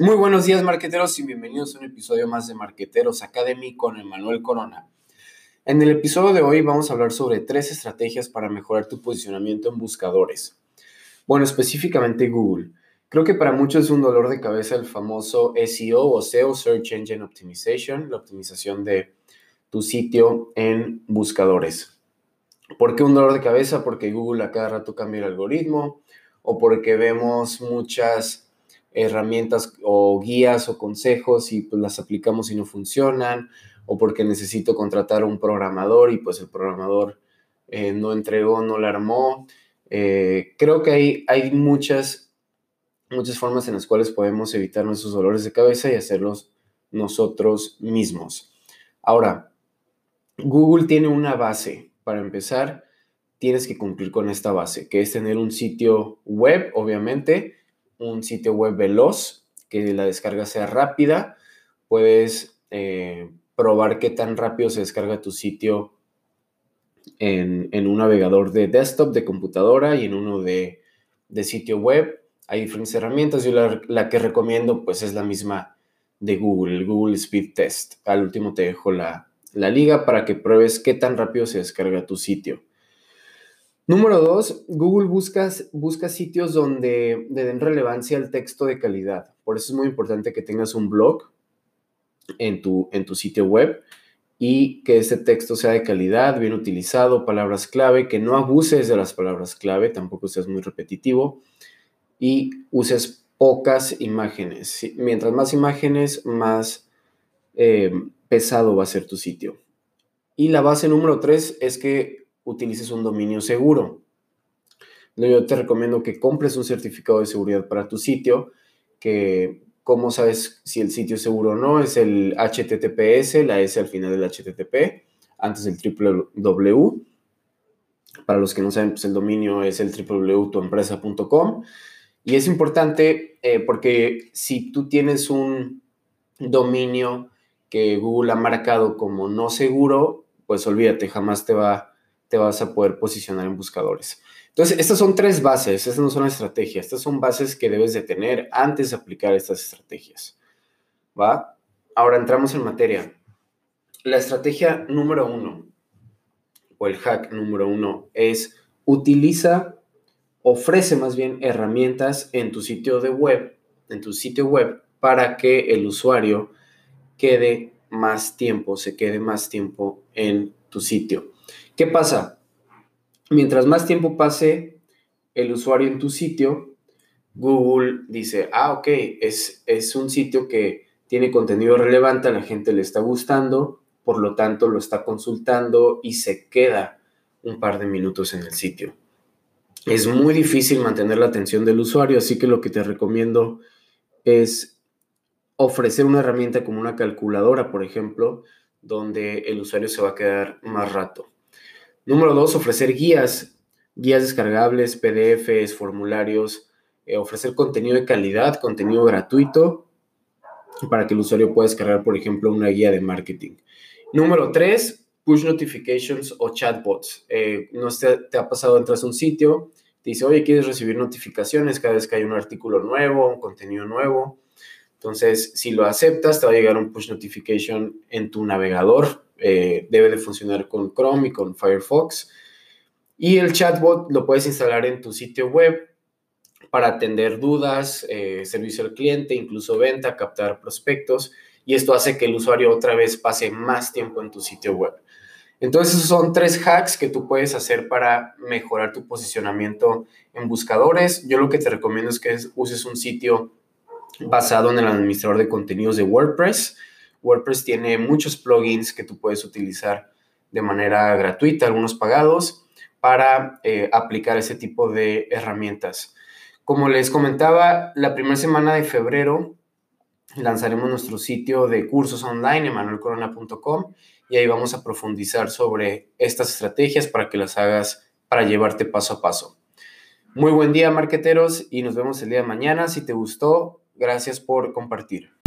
Muy buenos días, marqueteros, y bienvenidos a un episodio más de Marqueteros Academy con Emanuel Corona. En el episodio de hoy vamos a hablar sobre tres estrategias para mejorar tu posicionamiento en buscadores. Bueno, específicamente Google. Creo que para muchos es un dolor de cabeza el famoso SEO o SEO, Search Engine Optimization, la optimización de tu sitio en buscadores. ¿Por qué un dolor de cabeza? Porque Google a cada rato cambia el algoritmo o porque vemos muchas herramientas o guías o consejos y pues las aplicamos y no funcionan, o porque necesito contratar a un programador y pues el programador eh, no entregó, no la armó. Eh, creo que hay, hay muchas, muchas formas en las cuales podemos evitar nuestros dolores de cabeza y hacerlos nosotros mismos. Ahora, Google tiene una base. Para empezar, tienes que cumplir con esta base, que es tener un sitio web, obviamente, un sitio web veloz, que la descarga sea rápida. Puedes eh, probar qué tan rápido se descarga tu sitio en, un navegador de desktop, de computadora y en uno de, sitio web. Hay diferentes herramientas. Yo la, que recomiendo pues es la misma de Google, el Google Speed Test. Al último te dejo la, la liga para que pruebes qué tan rápido se descarga tu sitio. Número dos, Google busca, sitios donde le den relevancia al texto de calidad. Por eso es muy importante que tengas un blog en tu, en tu sitio web y que ese texto sea de calidad, bien utilizado, palabras clave, que no abuses de las palabras clave, tampoco seas muy repetitivo y uses pocas imágenes. Mientras más imágenes, más eh, pesado va a ser tu sitio. Y la base número tres es que utilices un dominio seguro. Yo te recomiendo que compres un certificado de seguridad para tu sitio, que cómo sabes si el sitio es seguro o no, es el HTTPS, la S al final del HTTP, antes del www. Para los que no saben, pues el dominio es el www.tuempresa.com. Y es importante eh, porque si tú tienes un dominio que Google ha marcado como no seguro, pues olvídate, jamás te va te vas a poder posicionar en buscadores. Entonces, estas son tres bases, estas no son estrategias, estas son bases que debes de tener antes de aplicar estas estrategias. ¿Va? Ahora entramos en materia. La estrategia número uno, o el hack número uno, es utiliza, ofrece más bien herramientas en tu sitio de web, en tu sitio web, para que el usuario quede más tiempo, se quede más tiempo en tu sitio. ¿Qué pasa? Mientras más tiempo pase el usuario en tu sitio, Google dice, ah, ok, es, es un sitio que tiene contenido relevante, a la gente le está gustando, por lo tanto lo está consultando y se queda un par de minutos en el sitio. Es muy difícil mantener la atención del usuario, así que lo que te recomiendo es ofrecer una herramienta como una calculadora, por ejemplo, donde el usuario se va a quedar más rato. Número dos, ofrecer guías, guías descargables, PDFs, formularios, eh, ofrecer contenido de calidad, contenido gratuito para que el usuario pueda descargar, por ejemplo, una guía de marketing. Número tres, push notifications o chatbots. Eh, no te, te ha pasado, entras a un sitio, te dice, oye, ¿quieres recibir notificaciones cada vez que hay un artículo nuevo, un contenido nuevo? Entonces, si lo aceptas, te va a llegar un push notification en tu navegador eh, debe de funcionar con Chrome y con Firefox. Y el chatbot lo puedes instalar en tu sitio web para atender dudas, eh, servicio al cliente, incluso venta, captar prospectos. Y esto hace que el usuario otra vez pase más tiempo en tu sitio web. Entonces, esos son tres hacks que tú puedes hacer para mejorar tu posicionamiento en buscadores. Yo lo que te recomiendo es que uses un sitio basado en el administrador de contenidos de WordPress WordPress tiene muchos plugins que tú puedes utilizar de manera gratuita, algunos pagados, para eh, aplicar ese tipo de herramientas. Como les comentaba, la primera semana de febrero lanzaremos nuestro sitio de cursos online, emanuelcorona.com, y ahí vamos a profundizar sobre estas estrategias para que las hagas para llevarte paso a paso. Muy buen día, marqueteros, y nos vemos el día de mañana. Si te gustó, gracias por compartir.